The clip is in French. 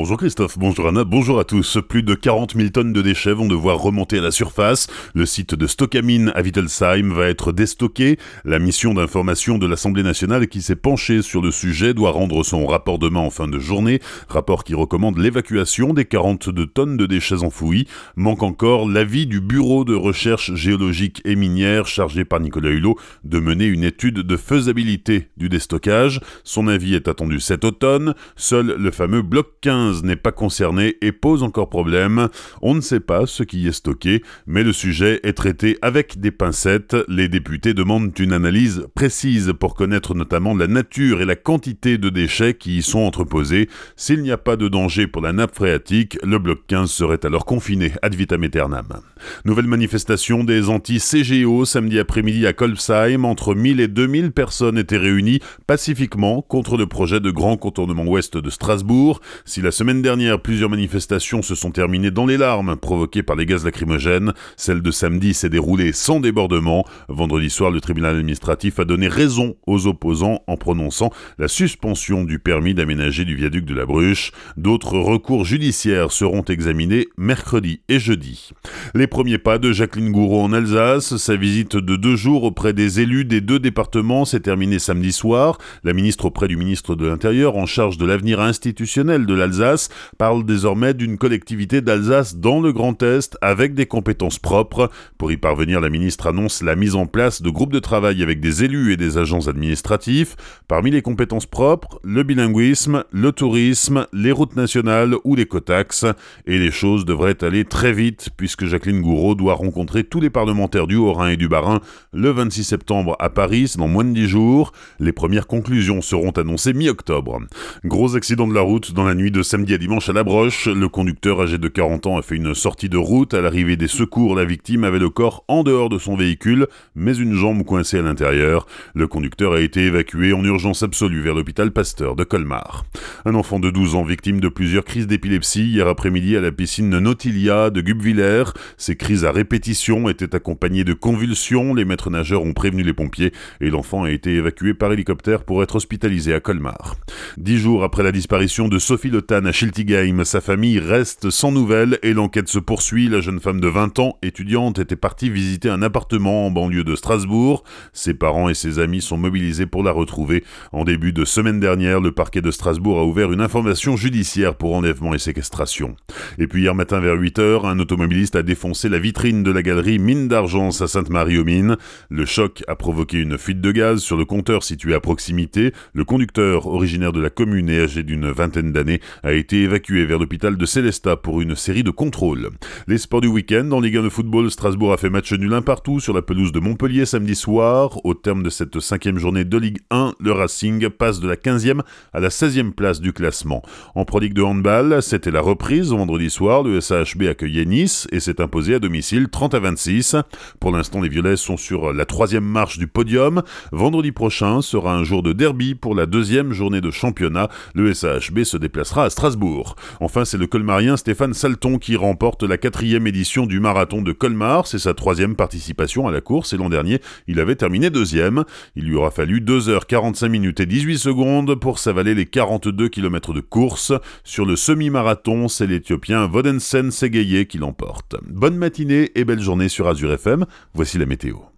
Bonjour Christophe, bonjour Anna, bonjour à tous. Plus de 40 000 tonnes de déchets vont devoir remonter à la surface. Le site de Stockamine à Wittelsheim va être déstocké. La mission d'information de l'Assemblée nationale qui s'est penchée sur le sujet doit rendre son rapport demain en fin de journée. Rapport qui recommande l'évacuation des 42 tonnes de déchets enfouis. Manque encore l'avis du Bureau de recherche géologique et minière chargé par Nicolas Hulot de mener une étude de faisabilité du déstockage. Son avis est attendu cet automne. Seul le fameux bloc 15 n'est pas concerné et pose encore problème. On ne sait pas ce qui est stocké, mais le sujet est traité avec des pincettes. Les députés demandent une analyse précise pour connaître notamment la nature et la quantité de déchets qui y sont entreposés. S'il n'y a pas de danger pour la nappe phréatique, le bloc 15 serait alors confiné ad vitam aeternam. Nouvelle manifestation des anti-CGO samedi après-midi à Kolbsheim. Entre 1000 et 2000 personnes étaient réunies pacifiquement contre le projet de grand contournement ouest de Strasbourg. Si la semaine dernière, plusieurs manifestations se sont terminées dans les larmes provoquées par les gaz lacrymogènes, celle de samedi s'est déroulée sans débordement. Vendredi soir, le tribunal administratif a donné raison aux opposants en prononçant la suspension du permis d'aménager du viaduc de la Bruche. D'autres recours judiciaires seront examinés mercredi et jeudi. Les premiers pas de Jacqueline Gouraud en Alsace, sa visite de deux jours auprès des élus des deux départements s'est terminée samedi soir. La ministre auprès du ministre de l'Intérieur en charge de l'avenir institutionnel de l'Alsace parle désormais d'une collectivité d'Alsace dans le Grand Est avec des compétences propres. Pour y parvenir, la ministre annonce la mise en place de groupes de travail avec des élus et des agents administratifs. Parmi les compétences propres, le bilinguisme, le tourisme, les routes nationales ou les cotax. Et les choses devraient aller très vite puisque Jacqueline Gouraud doit rencontrer tous les parlementaires du Haut-Rhin et du Bas-Rhin le 26 septembre à Paris, dans moins de 10 jours. Les premières conclusions seront annoncées mi-octobre. Gros accident de la route dans la nuit de samedi à dimanche à La Broche. Le conducteur âgé de 40 ans a fait une sortie de route. À l'arrivée des secours, la victime avait le corps en dehors de son véhicule, mais une jambe coincée à l'intérieur. Le conducteur a été évacué en urgence absolue vers l'hôpital Pasteur de Colmar. Un enfant de 12 ans victime de plusieurs crises d'épilepsie hier après-midi à la piscine Nautilia de Gubviller. Ces crises à répétition étaient accompagnées de convulsions. Les maîtres nageurs ont prévenu les pompiers et l'enfant a été évacué par hélicoptère pour être hospitalisé à Colmar. Dix jours après la disparition de Sophie Le À Schiltigheim, sa famille reste sans nouvelles et l'enquête se poursuit. La jeune femme de 20 ans, étudiante, était partie visiter un appartement en banlieue de Strasbourg. Ses parents et ses amis sont mobilisés pour la retrouver. En début de semaine dernière, le parquet de Strasbourg a ouvert une information judiciaire pour enlèvement et séquestration. Et puis hier matin vers 8h, un automobiliste a défoncé la vitrine de la galerie Mine d'Argence à Sainte-Marie-aux-Mines. Le choc a provoqué une fuite de gaz sur le compteur situé à proximité. Le conducteur, originaire de la commune et âgé d'une vingtaine d'années, a été évacué vers l'hôpital de Célestat pour une série de contrôles. Les sports du week-end, en Ligue 1 de football, Strasbourg a fait match nul un partout sur la pelouse de Montpellier samedi soir. Au terme de cette cinquième journée de Ligue 1, le Racing passe de la 15e à la 16e place du classement. En Pro Ligue de handball, c'était la reprise vendredi soir. Le SAHB accueillait Nice et s'est imposé à domicile 30 à 26. Pour l'instant, les Violets sont sur la troisième marche du podium. Vendredi prochain sera un jour de derby pour la deuxième journée de championnat. Le SAHB se déplacera à Enfin, c'est le colmarien Stéphane Salton qui remporte la quatrième édition du marathon de Colmar. C'est sa troisième participation à la course et l'an dernier, il avait terminé deuxième. Il lui aura fallu 2h45 minutes et 18 secondes pour s'avaler les 42 km de course. Sur le semi-marathon, c'est l'Éthiopien Vodensen Segeye qui l'emporte. Bonne matinée et belle journée sur Azure FM. Voici la météo.